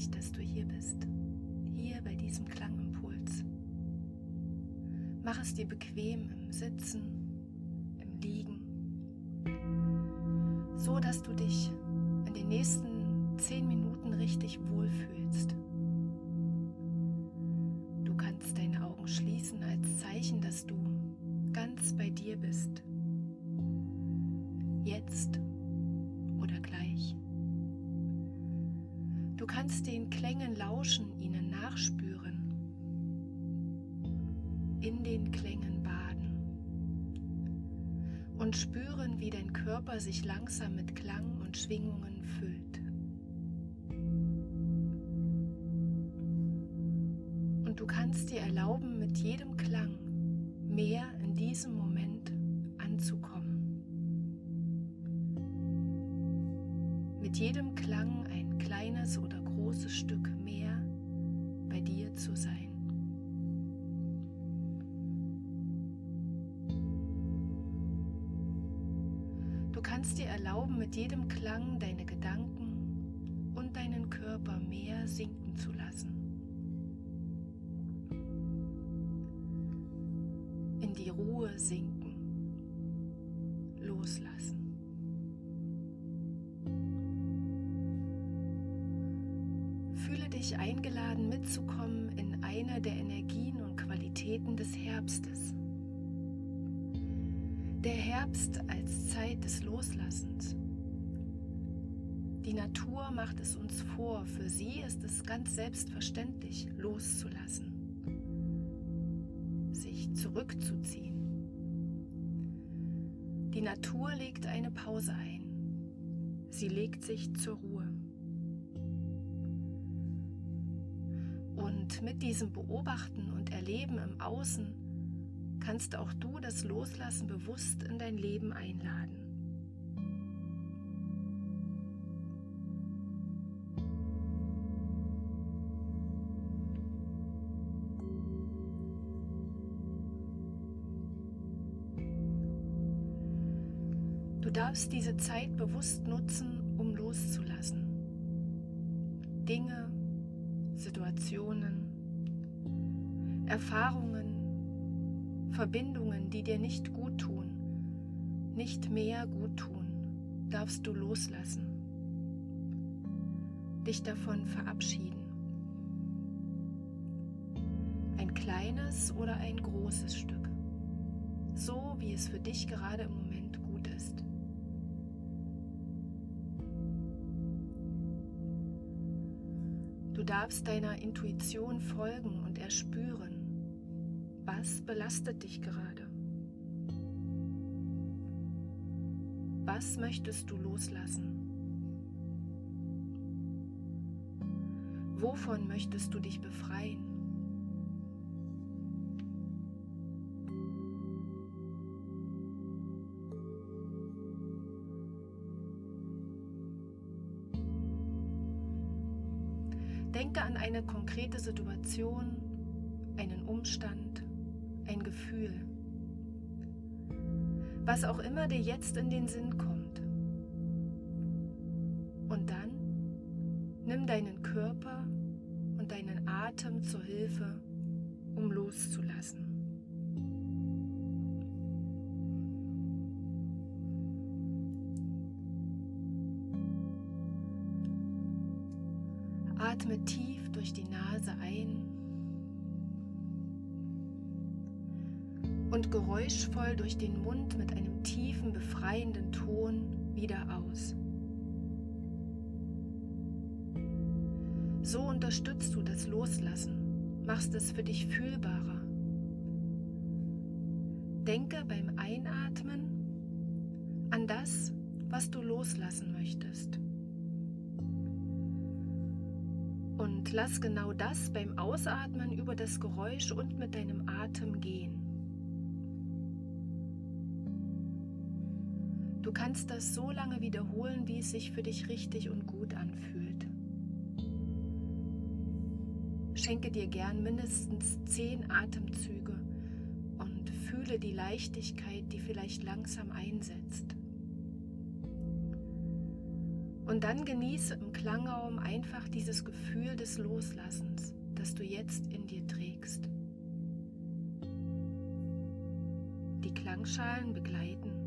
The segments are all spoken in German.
dich, dass du hier bist, hier bei diesem Klangimpuls. Mach es dir bequem im Sitzen, im Liegen, so dass du dich in den nächsten zehn Minuten richtig wohlfühlst. Du kannst deine Augen schließen als Zeichen, dass du ganz bei dir bist. Jetzt den Klängen lauschen, ihnen nachspüren, in den Klängen baden und spüren, wie dein Körper sich langsam mit Klang und Schwingungen füllt. Und du kannst dir erlauben, mit jedem Klang mehr in diesem Moment anzukommen. Mit jedem Klang ein kleines oder großes Stück mehr bei dir zu sein. Du kannst dir erlauben, mit jedem Klang deine Gedanken und deinen Körper mehr sinken zu lassen. In die Ruhe sinken, Fühle dich eingeladen mitzukommen in eine der Energien und Qualitäten des Herbstes. Der Herbst als Zeit des Loslassens. Die Natur macht es uns vor, für sie ist es ganz selbstverständlich, loszulassen, sich zurückzuziehen. Die Natur legt eine Pause ein. Sie legt sich zur Ruhe. Und mit diesem Beobachten und Erleben im Außen kannst auch du das Loslassen bewusst in dein Leben einladen. Du darfst diese Zeit bewusst nutzen, um loszulassen. Dinge, Situationen, Erfahrungen, Verbindungen, die dir nicht gut tun, nicht mehr gut tun, darfst du loslassen, dich davon verabschieden. Ein kleines oder ein großes Stück, so wie es für dich gerade im Moment Du darfst deiner Intuition folgen und erspüren, was belastet dich gerade. Was möchtest du loslassen? Wovon möchtest du dich befreien? Konkrete Situation, einen Umstand, ein Gefühl. Was auch immer dir jetzt in den Sinn kommt. Ein und geräuschvoll durch den Mund mit einem tiefen, befreienden Ton wieder aus. So unterstützt du das Loslassen, machst es für dich fühlbarer. Denke beim Einatmen an das, was du loslassen möchtest. Lass genau das beim Ausatmen über das Geräusch und mit deinem Atem gehen. Du kannst das so lange wiederholen, wie es sich für dich richtig und gut anfühlt. Schenke dir gern mindestens zehn Atemzüge und fühle die Leichtigkeit, die vielleicht langsam einsetzt. Und dann genieße im Klangraum einfach dieses Gefühl des Loslassens, das du jetzt in dir trägst. Die Klangschalen begleiten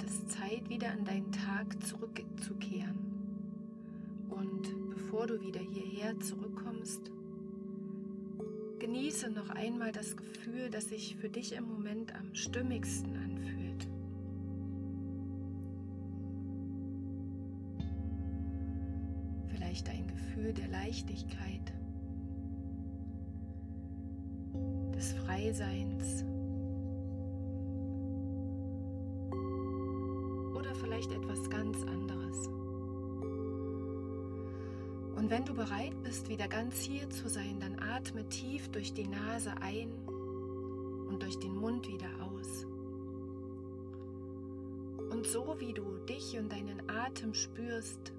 wird es Zeit, wieder an deinen Tag zurückzukehren. Und bevor du wieder hierher zurückkommst, genieße noch einmal das Gefühl, das sich für dich im Moment am stimmigsten anfühlt. Vielleicht ein Gefühl der Leichtigkeit, des Freiseins. Wenn du bereit bist, wieder ganz hier zu sein, dann atme tief durch die Nase ein und durch den Mund wieder aus. Und so wie du dich und deinen Atem spürst,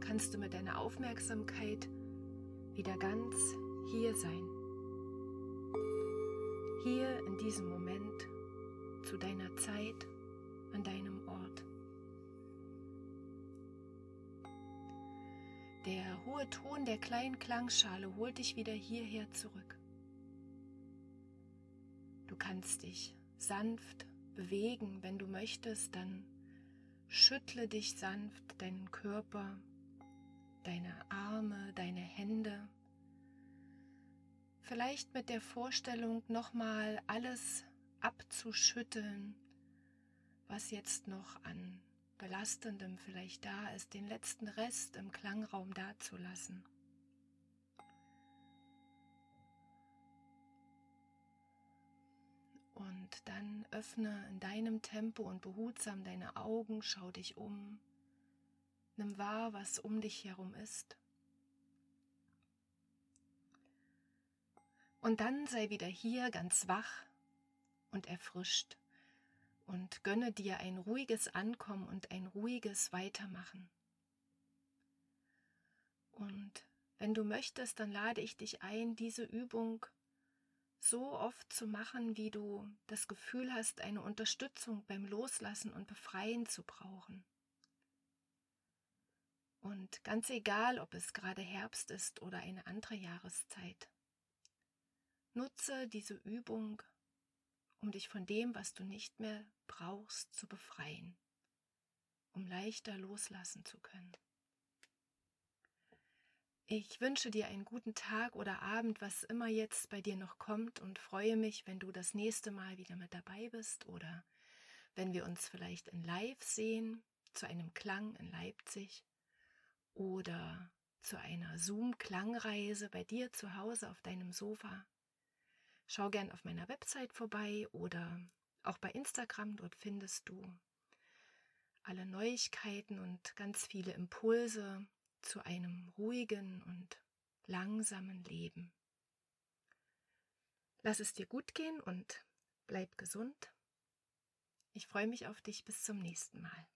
kannst du mit deiner Aufmerksamkeit wieder ganz hier sein. Hier in diesem Moment, zu deiner Zeit, an deinem Der hohe Ton der kleinen Klangschale holt dich wieder hierher zurück. Du kannst dich sanft bewegen, wenn du möchtest, dann schüttle dich sanft deinen Körper, deine Arme, deine Hände. Vielleicht mit der Vorstellung, nochmal alles abzuschütteln, was jetzt noch an Belastendem vielleicht da ist, den letzten Rest im Klangraum dazulassen. Und dann öffne in deinem Tempo und behutsam deine Augen, schau dich um, nimm wahr, was um dich herum ist. Und dann sei wieder hier ganz wach und erfrischt und gönne dir ein ruhiges Ankommen und ein ruhiges Weitermachen. Und wenn du möchtest, dann lade ich dich ein, diese Übung so oft zu machen, wie du das Gefühl hast, eine Unterstützung beim Loslassen und Befreien zu brauchen. Und ganz egal, ob es gerade Herbst ist oder eine andere Jahreszeit, nutze diese Übung um dich von dem, was du nicht mehr brauchst, zu befreien, um leichter loslassen zu können. Ich wünsche dir einen guten Tag oder Abend, was immer jetzt bei dir noch kommt und freue mich, wenn du das nächste Mal wieder mit dabei bist oder wenn wir uns vielleicht in Live sehen, zu einem Klang in Leipzig oder zu einer Zoom-Klangreise bei dir zu Hause auf deinem Sofa. Schau gern auf meiner Website vorbei oder auch bei Instagram. Dort findest du alle Neuigkeiten und ganz viele Impulse zu einem ruhigen und langsamen Leben. Lass es dir gut gehen und bleib gesund. Ich freue mich auf dich bis zum nächsten Mal.